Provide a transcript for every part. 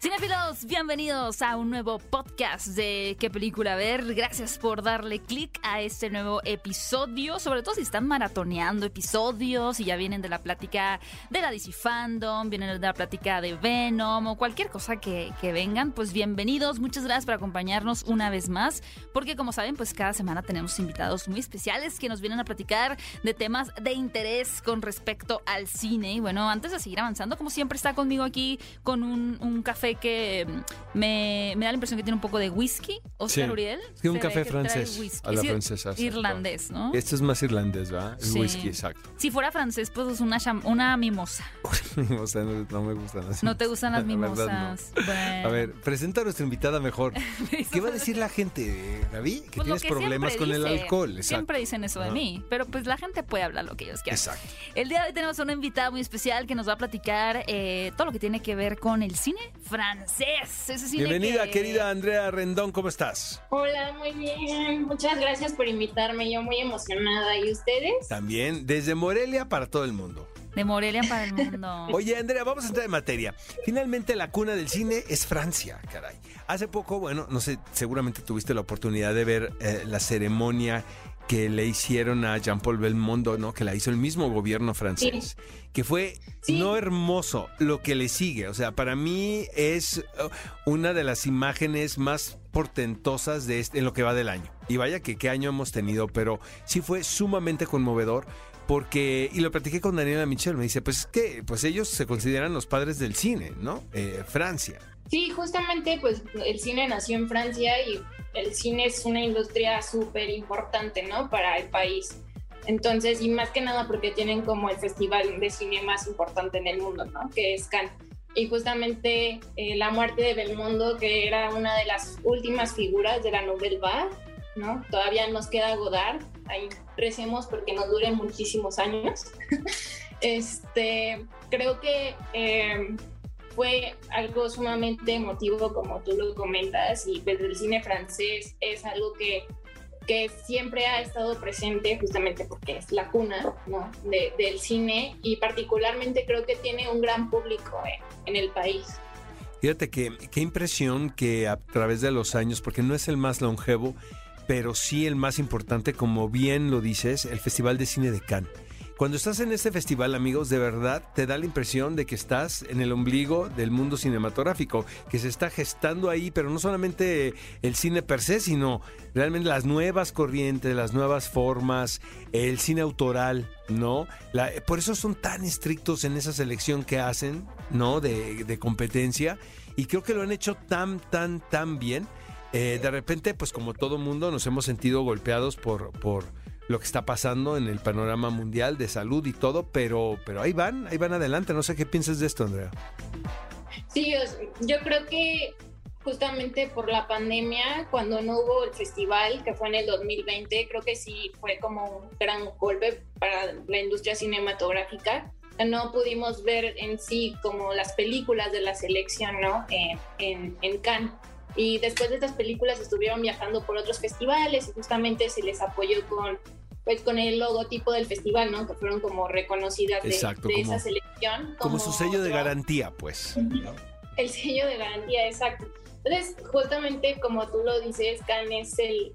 Cinefilos, bienvenidos a un nuevo podcast de ¿Qué película ver? Gracias por darle clic a este nuevo episodio, sobre todo si están maratoneando episodios y ya vienen de la plática de la DC Fandom, vienen de la plática de Venom o cualquier cosa que, vengan, pues bienvenidos, muchas gracias por acompañarnos una vez más, porque como saben, pues cada semana tenemos invitados muy especiales que nos vienen a platicar de temas de interés con respecto al cine. Y bueno, antes de seguir avanzando, como siempre está conmigo aquí con un café que mm, me, me da la impresión que tiene un poco de whisky, Oscar Sí. Uriel. Es que un café que francés, a la francesa. Irlandés, ¿no? Este es más irlandés, ¿va? El Sí. whisky, exacto. Si fuera francés, pues es una, una mimosa. no, no me gustan las ¿No te gustan las La verdad, no. mimosas? Bueno. A ver, presenta a nuestra invitada mejor. ¿Qué va a decir la gente, David? Que Pues tienes que problemas con el alcohol. Exacto. Siempre dicen eso de mí, pero pues la gente puede hablar lo que ellos quieran. Exacto. El día de hoy tenemos una invitada muy especial que nos va a platicar eh, todo lo que tiene que ver con el cine francés. Ese cine Bienvenida, que- querida Andrea Rendón, ¿cómo estás? Hola, muy bien. Muchas gracias por invitarme. Yo muy emocionada. ¿Y ustedes? También desde Morelia para todo el mundo. De Morelia para el mundo. Oye, Andrea, vamos a entrar en materia. Finalmente, la cuna del cine es Francia, caray. Hace poco, bueno, no sé, seguramente tuviste la oportunidad de ver eh, la ceremonia que le hicieron a Jean-Paul Belmondo, ¿no? Que la hizo el mismo gobierno francés. Que fue Sí. no hermoso lo que le sigue. O sea, para mí es uh, una de las imágenes más portentosas de este, en lo que va del año. Y vaya que qué año hemos tenido, pero sí fue sumamente conmovedor porque, y lo platiqué con Daniela Michel, me dice, pues es que pues ellos se consideran los padres del cine, ¿no? Eh, Francia. Sí, justamente, pues el cine nació en Francia y el cine es una industria súper importante, ¿no? Para el país. Entonces, y más que nada porque tienen como el festival de cine más importante en el mundo, ¿no? Que es Cannes. Y justamente eh, la muerte de Belmondo, que era una de las últimas figuras de la Nouvelle Vague, ¿no? Todavía nos queda Godard, ahí recemos porque nos dure muchísimos años. este, creo que eh, fue algo sumamente emotivo, como tú lo comentas, y pues el cine francés es algo que, que siempre ha estado presente, justamente porque es la cuna ¿no? de- del cine, y particularmente creo que tiene un gran público eh, en el país. Fíjate que qué impresión que a través de los años, porque no es el más longevo, pero sí el más importante, como bien lo dices, el Festival de Cine de Cannes. Cuando estás en este festival, amigos, de verdad te da la impresión de que estás en el ombligo del mundo cinematográfico, que se está gestando ahí, pero no solamente el cine per se, sino realmente las nuevas corrientes, las nuevas formas, el cine autoral, ¿no? Por eso son tan estrictos en esa selección que hacen, ¿no? De, de competencia. Y creo que lo han hecho tan, tan, tan bien. Eh, de repente, pues como todo mundo, nos hemos sentido golpeados por, por lo que está pasando en el panorama mundial de salud y todo, pero, pero ahí van, ahí van adelante. No sé qué piensas de esto, Andrea. Sí, os- yo creo que justamente por la pandemia, cuando no hubo el festival, que fue en el 2020, creo que sí fue como un gran golpe para la industria cinematográfica. No pudimos ver en sí como las películas de la selección, ¿no? En, en, en Cannes. Y después de estas películas estuvieron viajando por otros festivales y justamente se les apoyó con, pues, con el logotipo del festival, ¿no? Que fueron como reconocidas de, Exacto, de como- esa selección. Como su sello de garantía, pues. ¿no? el sello de garantía, exacto. Entonces, justamente como tú lo dices, Cannes es el,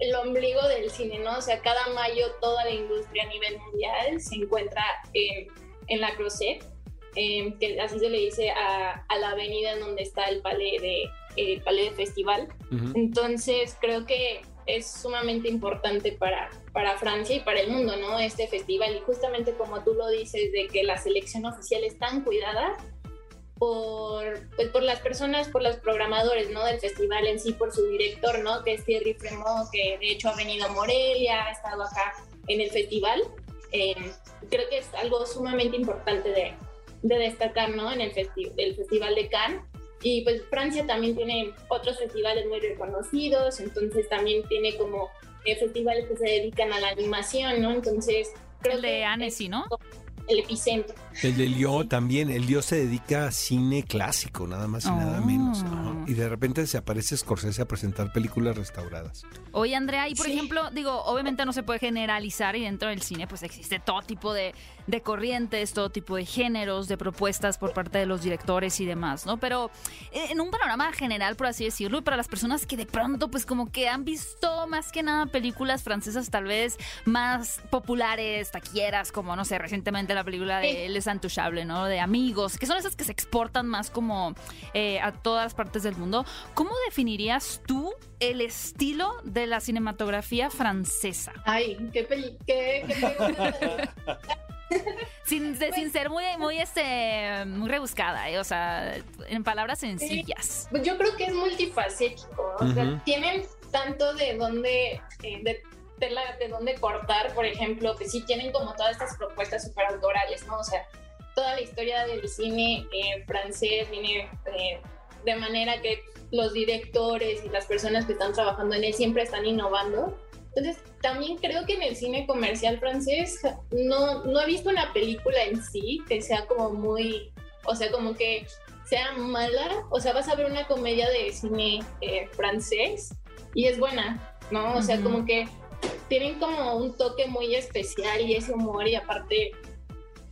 el ombligo del cine, ¿no? O sea, cada mayo toda la industria a nivel mundial se encuentra en, en la Crozet, eh, que así se le dice a, a la avenida en donde está el palais de, el palais de festival. Entonces, creo que es sumamente importante para, para Francia y para el mundo, ¿no? Este festival. Y justamente como tú lo dices, de que la selección oficial es tan cuidada por, pues, por las personas, por los programadores, ¿no? Del festival en sí, por su director, ¿no? Que es Thierry Fremont, que de hecho ha venido a Morelia, ha estado acá en el festival. Eh, creo que es algo sumamente importante de, de destacar, ¿no? En el, festi el Festival de Cannes. Y pues Francia también tiene otros festivales muy reconocidos, entonces también tiene como eh, festivales que se dedican a la animación, ¿no? Entonces, creo El de que Annecy, ¿no? El epicentro. El de Lio también. El Lio se dedica a cine clásico, nada más y nada Oh. menos. Ajá. Y de repente se aparece Scorsese a presentar películas restauradas. Oye, Andrea, y por Sí. ejemplo, digo, obviamente no se puede generalizar y dentro del cine pues existe todo tipo de, de corrientes, todo tipo de géneros, de propuestas por parte de los directores y demás, ¿no? Pero eh, en un panorama general, por así decirlo, y para las personas que de pronto, pues como que han visto más que nada películas francesas tal vez más populares, taquilleras, como, no sé, recientemente la película de Les Intouchables, ¿no? De amigos, que son esas que se exportan más como eh, a todas las partes del mundo. ¿Cómo definirías tú el estilo de la cinematografía francesa? Ay, qué peli... Qué, qué sin, sin ser muy, muy, este, muy rebuscada, ¿eh? o sea, en palabras sencillas. Pues yo creo que es multifacético, o sea, tienen tanto de dónde, eh, de, de dónde cortar, por ejemplo, que sí tienen como todas estas propuestas super autorales, ¿no? O sea, toda la historia del cine eh, francés viene eh, de manera que los directores y las personas que están trabajando en él siempre están innovando. Entonces, también creo que en el cine comercial francés no, no he visto una película en sí que sea como muy, o sea, como que sea mala. O sea, vas a ver una comedia de cine eh, francés y es buena, ¿no? O sea, como que tienen como un toque muy especial y ese humor y aparte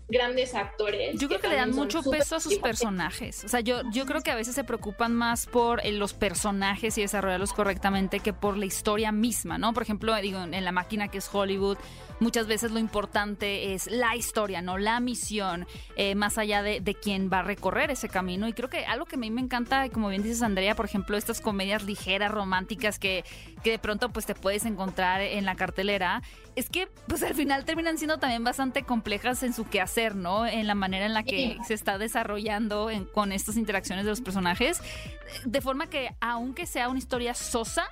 grandes actores. Yo creo que, le dan mucho peso a sus personajes. O sea, yo, yo creo que a veces se preocupan más por eh, los personajes y desarrollarlos correctamente que por la historia misma, ¿no? Por ejemplo, digo, en la máquina que es Hollywood, muchas veces lo importante es la historia, ¿no? La misión, eh, más allá de, de quién va a recorrer ese camino. Y creo que algo que a mí me encanta, como bien dices, Andrea, por ejemplo, estas comedias ligeras, románticas que, que de pronto pues te puedes encontrar en la cartelera, es que pues al final terminan siendo también bastante complejas en su quehacer, ¿no? En la manera en la que se está desarrollando con estas interacciones de los personajes, de forma que aunque sea una historia sosa,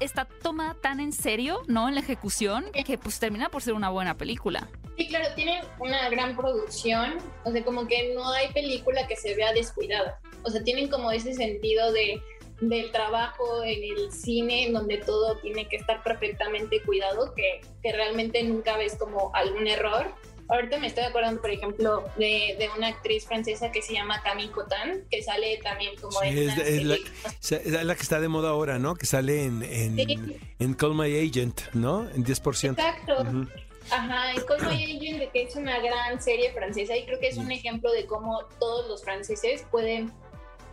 está tomada tan en serio, ¿no? En la ejecución, que pues termina por ser una buena película. Sí, claro, tienen una gran producción, o sea, como que no hay película que se vea descuidada, o sea, tienen como ese sentido de del trabajo en el cine, en donde todo tiene que estar perfectamente cuidado, que, que realmente nunca ves como algún error. Ahorita me estoy acordando, por ejemplo, de, de, una actriz francesa que se llama Camille Cotin, que sale también como sí, en es, la, es, la, que está de moda ahora, ¿no? Que sale en, en, sí. en Call My Agent, ¿no? En 10%. Exacto. Uh -huh. Ajá, en Call My Agent, que es una gran serie francesa y creo que es un ejemplo de cómo todos los franceses pueden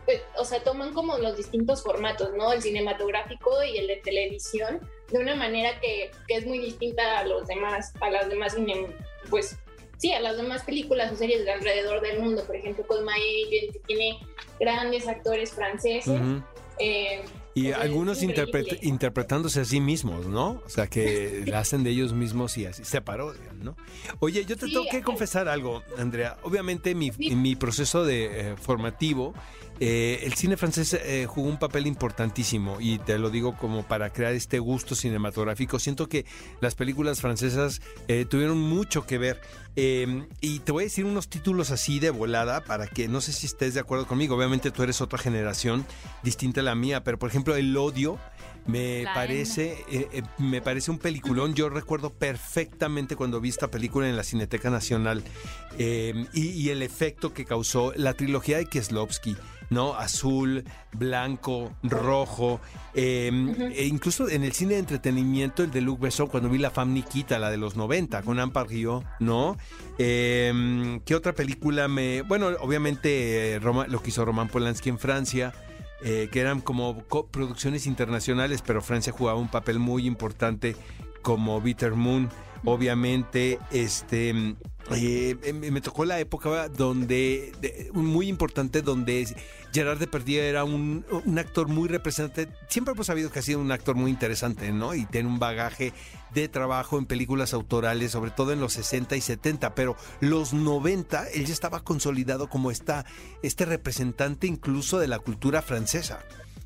pues, o sea, toman como los distintos formatos, ¿no? El cinematográfico y el de televisión, de una manera que, que es muy distinta a los demás, a las demás, pues, sí, a las demás películas o series de alrededor del mundo. Por ejemplo, Call My Agent, que tiene grandes actores franceses. Uh -huh. eh, y algunos interpret interpretándose a sí mismos, ¿no? O sea, que la hacen de ellos mismos y así se parodian, ¿no? Oye, yo te sí, tengo que confesar algo, Andrea. Obviamente mi, sí. mi proceso de eh, formativo eh, el cine francés eh, jugó un papel importantísimo y te lo digo como para crear este gusto cinematográfico. Siento que las películas francesas eh, tuvieron mucho que ver. Em, y te voy a decir unos títulos así de volada para que no sé si estés de acuerdo conmigo. Obviamente tú eres otra generación distinta a la mía, pero por ejemplo El Odio me la parece eh, eh, me parece un peliculón. Yo recuerdo perfectamente cuando vi esta película en la Cineteca Nacional eh, y, y, el efecto que causó la trilogía de Kieslowski. ¿no? Azul, blanco, rojo. Uh -huh. e incluso en el cine de entretenimiento, el de Luc Besson, cuando vi La Femme Nikita, la de los 90, con Anne Parriot, ¿no? Eh, ¿Qué otra película me...? Bueno, obviamente eh, Roma, lo que hizo Roman Polanski en Francia. Eh, que eran como producciones internacionales, pero Francia jugaba un papel muy importante como Bitter Moon. Obviamente, este eh, me tocó la época donde de, muy importante donde Gerard Depardieu era un, un, actor muy representante. Siempre hemos sabido que ha sido un actor muy interesante, ¿no? Y tiene un bagaje de trabajo en películas autorales, sobre todo en los 60 y 70, pero los 90 él ya estaba consolidado como esta, este representante incluso de la cultura francesa.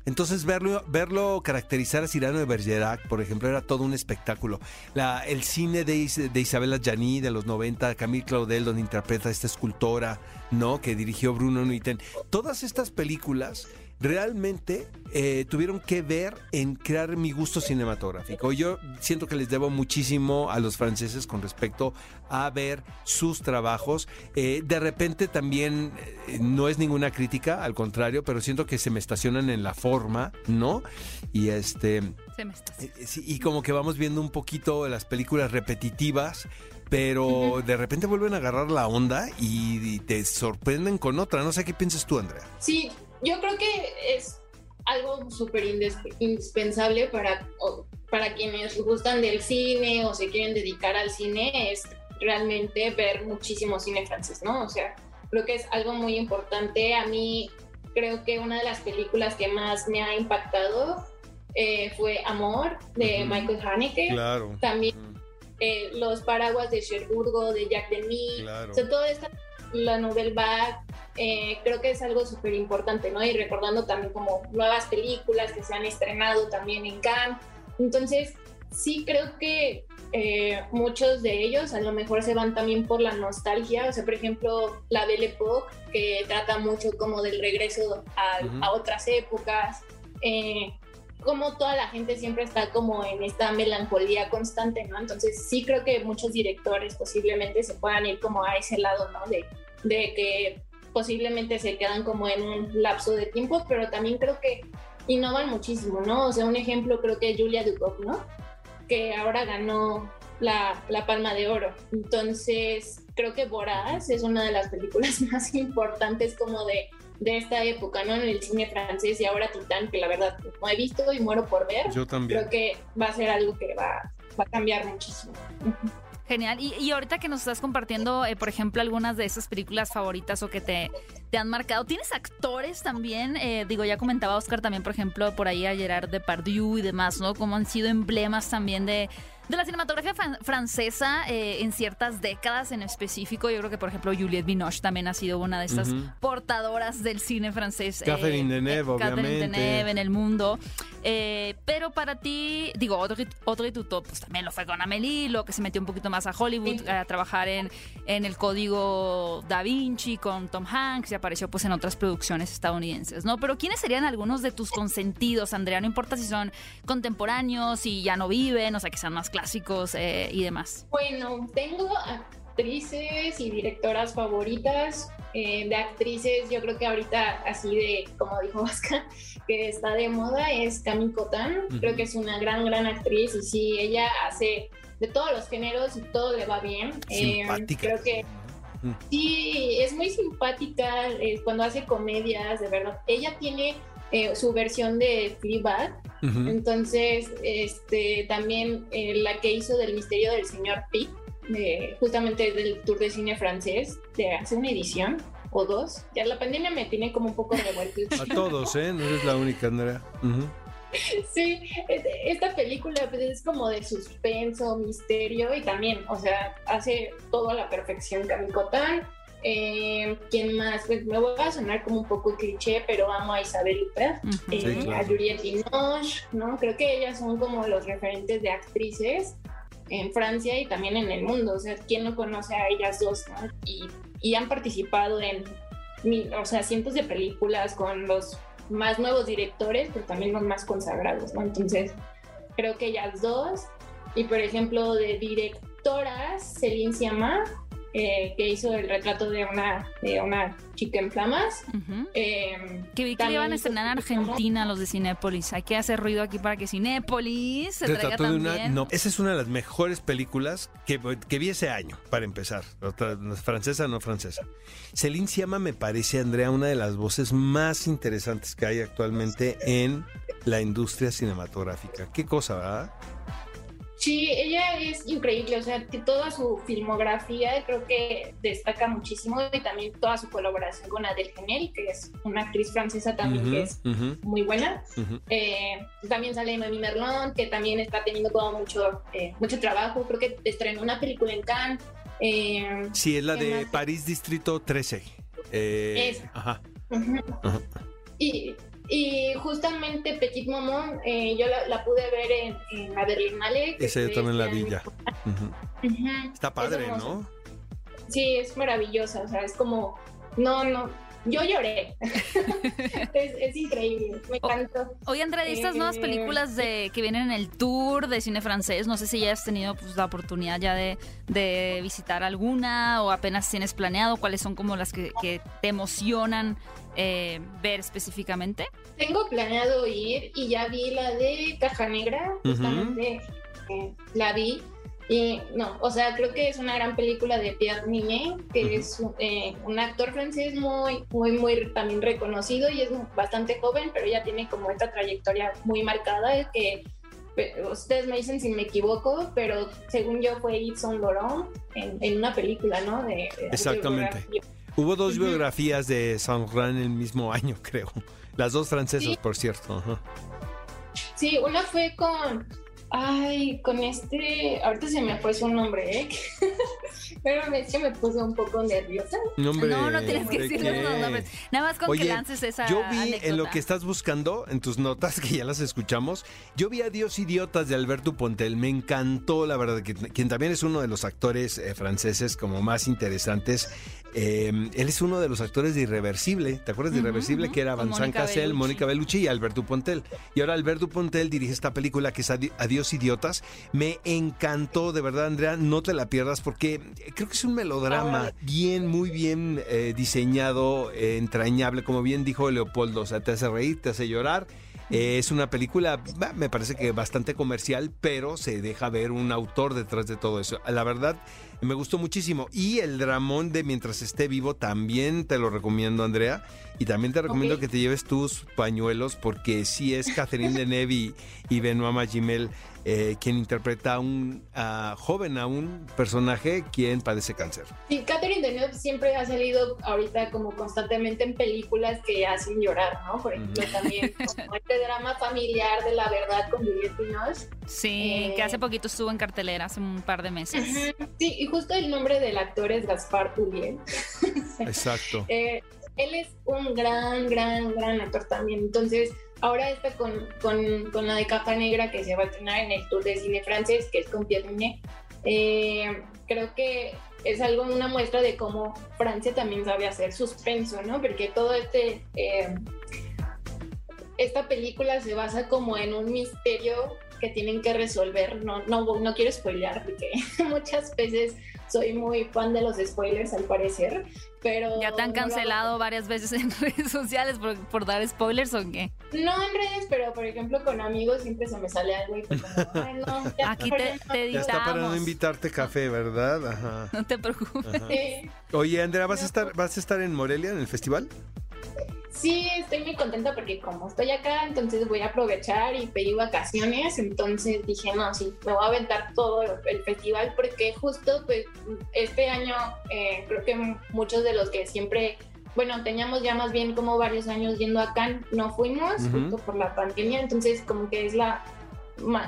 Entonces verlo, verlo caracterizar a Cyrano de Bergerac, por ejemplo, era todo un espectáculo. La, el cine de, de Isabella Gianni de los 90, Camille Claudel, donde interpreta a esta escultora, ¿no? Que dirigió Bruno Nuiten. Todas estas películas realmente eh, tuvieron que ver en crear mi gusto cinematográfico. Yo siento que les debo muchísimo a los franceses con respecto a ver sus trabajos. Eh, de repente también eh, no es ninguna crítica, al contrario, pero siento que se me estacionan en la forma, ¿no? Y este... Se me estaciona. y como que vamos viendo un poquito las películas repetitivas pero de repente vuelven a agarrar la onda y, y te sorprenden con otra. No sé qué piensas tú, Andrea. Sí, yo creo que es algo súper indispensable para, para quienes gustan del cine o se quieren dedicar al cine, es realmente ver muchísimo cine francés, ¿no? O sea, creo que es algo muy importante. A mí creo que una de las películas que más me ha impactado eh, fue Amor de Michael Haneke. Claro. También eh, Los paraguas de Cherburgo de Jack Demy. Claro. O sea, toda esta, la Nouvelle Vague, eh, creo que es algo súper importante, ¿no? Y recordando también como nuevas películas que se han estrenado también en Cannes. Entonces, sí creo que eh, muchos de ellos a lo mejor se van también por la nostalgia, o sea, por ejemplo, la Belle Époque, que trata mucho como del regreso a, a otras épocas, eh, como toda la gente siempre está como en esta melancolía constante, ¿no? Entonces sí creo que muchos directores posiblemente se puedan ir como a ese lado, ¿no? De, de que posiblemente se quedan como en un lapso de tiempo, pero también creo que innovan muchísimo, ¿no? O sea, un ejemplo creo que Julia Ducov, ¿no? Que ahora ganó la, la Palma de Oro. Entonces, creo que Boraz es una de las películas más importantes como de, de esta época, ¿no? En el cine francés y ahora Titán, que la verdad no he visto y muero por ver. Yo también. Creo que va a ser algo que va, va a cambiar muchísimo. Genial. Y, y, ahorita que nos estás compartiendo, eh, por ejemplo, algunas de esas películas favoritas o que te, te han marcado, ¿tienes actores también? Eh, digo, ya comentaba Oscar también, por ejemplo, por ahí a Gerard Depardieu y demás, ¿no? Como han sido emblemas también de, de la cinematografía francesa eh, en ciertas décadas en específico. Yo creo que, por ejemplo, Juliette Binoche también ha sido una de estas uh -huh. portadoras del cine francés. Catherine eh, Deneuve, eh, Catherine obviamente. Deneuve en el mundo. Pero para ti, digo, Audrey, Audrey Tautou, pues también lo fue con Amélie, lo que se metió un poquito más a Hollywood, sí. a trabajar en, en el código Da Vinci con Tom Hanks y apareció pues en otras producciones estadounidenses, ¿no? Pero ¿quiénes serían algunos de tus consentidos, Andrea? No importa si son contemporáneos, si ya no viven, o sea, que sean más clásicos eh, y demás. Bueno, tengo actrices y directoras favoritas. Eh, de actrices, yo creo que ahorita, así de, como dijo Oscar, que está de moda, es. Uh -huh. Creo que es una gran, gran actriz y sí, ella hace de todos los géneros y todo le va bien. Simpática. Eh, creo que sí, es muy simpática eh, cuando hace comedias, de verdad. Ella tiene eh, su versión de Fleabag, uh -huh. entonces este, también eh, la que hizo del misterio del señor Pi, de, justamente del Tour de Cine francés, de hace una edición o dos. Ya la pandemia me tiene como un poco revuelto. A todos, ¿eh? No eres la única, Andrea. Uh -huh. Sí, esta película pues, es como de suspenso, misterio y también, o sea, hace todo a la perfección Camicotán. Eh, ¿Quién más? Pues me voy a sonar como un poco cliché, pero amo a Isabel Huppert, uh -huh. eh, sí, claro. a Juliette Binoche, ¿no? Creo que ellas son como los referentes de actrices en Francia y también en el mundo. O sea, ¿quién no conoce a ellas dos? ¿no? Y, han participado en, o sea, cientos de películas con los más nuevos directores, pero también los más consagrados, ¿no? Entonces, creo que ellas dos. Y por ejemplo, de directoras, Celine Sciamma, eh, que hizo el retrato de una, de una chica en flamas. Uh -huh. eh, que vi que le iban a estrenar en Argentina los de Cinépolis. Hay que hacer ruido aquí para que Cinépolis se traiga también. De una, no, esa es una de las mejores películas que, que vi ese año, para empezar. Otra, francesa, no francesa. Celine Sciamma me parece, Andrea, una de las voces más interesantes que hay actualmente en la industria cinematográfica. Qué cosa, ¿verdad? Sí, ella es increíble, o sea, que toda su filmografía creo que destaca muchísimo y también toda su colaboración con Adèle Haenel, que es una actriz francesa también uh -huh, que es uh -huh. muy buena. Uh -huh. eh, también sale Noémie Merlon, que también está teniendo como mucho, eh, mucho trabajo, creo que estrenó una película en Cannes. Eh, sí, es la de más? París Distrito 13. Eh, es. Ajá. Y y justamente Petit Momon, eh, yo la, la, pude ver en, en la Berlinale. Esa yo también la vi ya. Uh -huh. Uh -huh. Está padre, ¿no? Sí, es maravillosa, o sea, es como, no, no, yo lloré. es, es, increíble, me encantó. Oye, Andrea, estas eh, nuevas películas de que vienen en el tour de cine francés, no sé si ya has tenido pues, la oportunidad ya de, de visitar alguna o apenas tienes planeado, cuáles son como las que, que te emocionan eh, ver específicamente? Tengo planeado ir y ya vi la de Caja Negra, justamente uh -huh. eh, la vi. Y no, o sea, creo que es una gran película de Pierre Ninet, que es eh, un actor francés muy, muy, muy también reconocido y es bastante joven, pero ya tiene como esta trayectoria muy marcada que ustedes me dicen si me equivoco, pero según yo fue Yves Saint Laurent en, una película, ¿no? De, Exactamente. Hubo dos biografías de Saint Laurent en el mismo año, creo. Las dos francesas, por cierto. Sí, una fue con Ay, con este, ahorita se me fue su nombre, ¿eh? Pero me, me puse un poco nerviosa. no, no tienes que decir los nombres. Nada más con que lances esa Yo vi en lo que estás buscando, en tus notas, que ya las escuchamos, yo vi a Dios Idiotas de Alberto Pontel. Me encantó, la verdad, que, quien también es uno de los actores eh, franceses como más interesantes. Eh, él es uno de los actores de Irreversible. ¿Te acuerdas de Irreversible? Que era Vincent Cassel, Mónica Bellucci y Alberto Pontel. Y ahora Alberto Pontel dirige esta película que es Adiós Idiotas. Me encantó, de verdad, Andrea, no te la pierdas porque creo que es un melodrama bien, muy bien eh, diseñado, eh, entrañable, como bien dijo Leopoldo. O sea, te hace reír, te hace llorar. es una película, me parece que bastante comercial, pero se deja ver un autor detrás de todo eso. La verdad, me gustó muchísimo. Y el dramón de Mientras esté vivo también te lo recomiendo, Andrea. Y también te recomiendo que te lleves tus pañuelos porque sí es Catherine Deneuve y, y Benoit Magimel eh, quien interpreta a un joven, a un personaje quien padece cáncer. Sí, Catherine Deneuve siempre ha salido ahorita como constantemente en películas que hacen llorar, ¿no? Por ejemplo, también como este drama familiar de la verdad con Juliette Binoche. Sí, que hace eh, poquito estuvo en cartelera, hace un par de meses. Sí, y justo el nombre del actor es Gaspar Ulliel. Exacto. Eh, él es un gran, gran, gran actor también. Entonces, ahora está con, con, con, la de Capa Negra que se va a estrenar en el Tour de Cine Francés, que es con Pierre eh, creo que es algo, una muestra de cómo Francia también sabe hacer suspenso, ¿no? Porque todo este... Eh, esta película se basa como en un misterio que tienen que resolver. No, no, no quiero spoilear porque muchas veces soy muy fan de los spoilers al parecer, pero... ¿Ya te han cancelado varias veces en redes sociales por, dar spoilers o qué? No en redes, pero por ejemplo con amigos siempre se me sale algo y pues Ay, no, Aquí te, te Ya está para no invitarte café, ¿verdad? Ajá. No te preocupes. Oye, Andrea, ¿vas a estar, vas a estar en Morelia en el festival? Sí, estoy muy contenta porque como estoy acá, entonces voy a aprovechar y pedí vacaciones, entonces dije, no, sí, me voy a aventar todo el festival porque justo pues este año eh, creo que muchos de los que siempre, bueno, teníamos ya más bien como varios años yendo acá, no fuimos justo por la pandemia, entonces como que es la,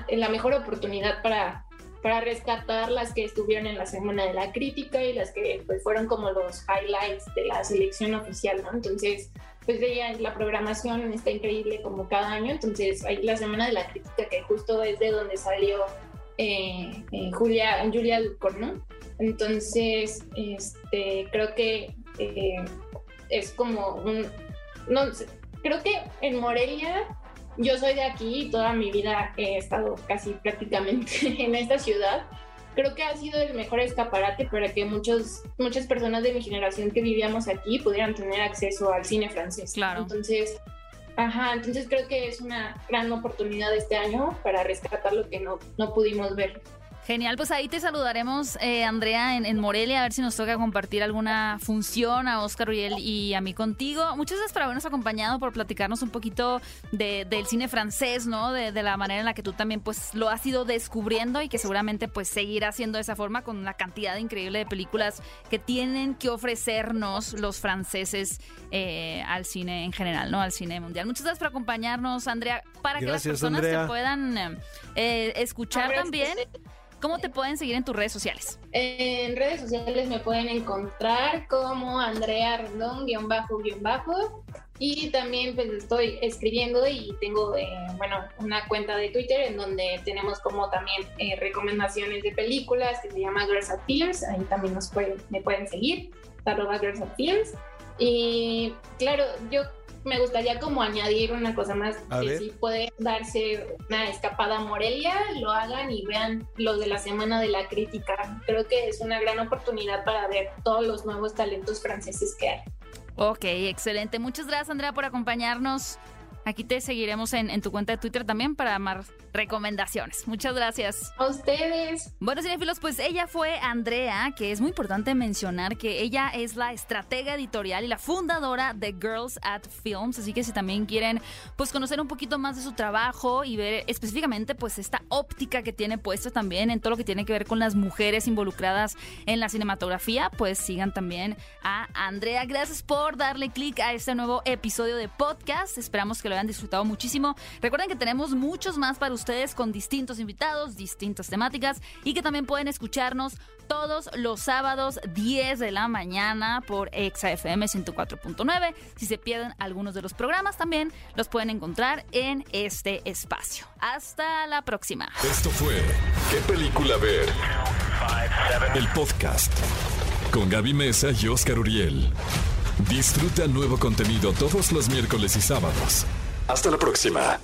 la mejor oportunidad para para rescatar las que estuvieron en la Semana de la Crítica y las que pues, fueron como los highlights de la selección oficial, ¿no? Entonces, pues veía la programación está increíble como cada año, entonces hay la Semana de la Crítica que justo es de donde salió eh, eh, Julia, Julia Ducor, ¿no? Entonces, este, creo que eh, es como un, no, creo que en Morelia yo soy de aquí y toda mi vida he estado casi prácticamente en esta ciudad. Creo que ha sido el mejor escaparate para que muchos, muchas personas de mi generación que vivíamos aquí pudieran tener acceso al cine francés. Claro. Entonces, ajá, entonces creo que es una gran oportunidad este año para rescatar lo que no, no pudimos ver. Genial, pues ahí te saludaremos, eh, Andrea, en, Morelia, a ver si nos toca compartir alguna función a Oscar Uriel y a mí contigo. Muchas gracias por habernos acompañado, por platicarnos un poquito del cine francés, ¿no? De, la manera en la que tú también pues lo has ido descubriendo y que seguramente pues seguirá siendo de esa forma con la cantidad increíble de películas que tienen que ofrecernos los franceses eh, al cine en general, ¿no? Al cine mundial. Muchas gracias por acompañarnos, Andrea, para que las personas te puedan eh, escuchar también. ¿Cómo te pueden seguir en tus redes sociales? En redes sociales me pueden encontrar como Andrea Rendón, guion bajo, guion bajo. Y también pues estoy escribiendo y tengo, eh, bueno, una cuenta de Twitter en donde tenemos como también eh, recomendaciones de películas que se llama Girls at Films. Ahí también nos pueden, me pueden seguir, arroba Girls at Films. Y claro, yo me gustaría como añadir una cosa más, que si puede darse una escapada a Morelia, lo hagan y vean lo de la Semana de la Crítica. Creo que es una gran oportunidad para ver todos los nuevos talentos franceses que hay. Ok, excelente. Muchas gracias Andrea por acompañarnos Aquí te seguiremos en, en tu cuenta de Twitter también para más recomendaciones. Muchas gracias. A ustedes. Bueno, cinefilos, pues ella fue Andrea, que es muy importante mencionar que ella es la estratega editorial y la fundadora de Girls at Films, así que si también quieren pues conocer un poquito más de su trabajo y ver específicamente pues esta óptica que tiene puesta también en todo lo que tiene que ver con las mujeres involucradas en la cinematografía, pues sigan también a Andrea. Gracias por darle clic a este nuevo episodio de podcast. Esperamos que lo hayan disfrutado muchísimo. Recuerden que tenemos muchos más para ustedes con distintos invitados, distintas temáticas y que también pueden escucharnos todos los sábados 10 de la mañana por ExaFM 104.9. Si se pierden algunos de los programas también los pueden encontrar en este espacio. Hasta la próxima. Esto fue ¿Qué película ver? El podcast con Gaby Mesa y Oscar Uriel. Disfruta nuevo contenido todos los miércoles y sábados. Hasta la próxima.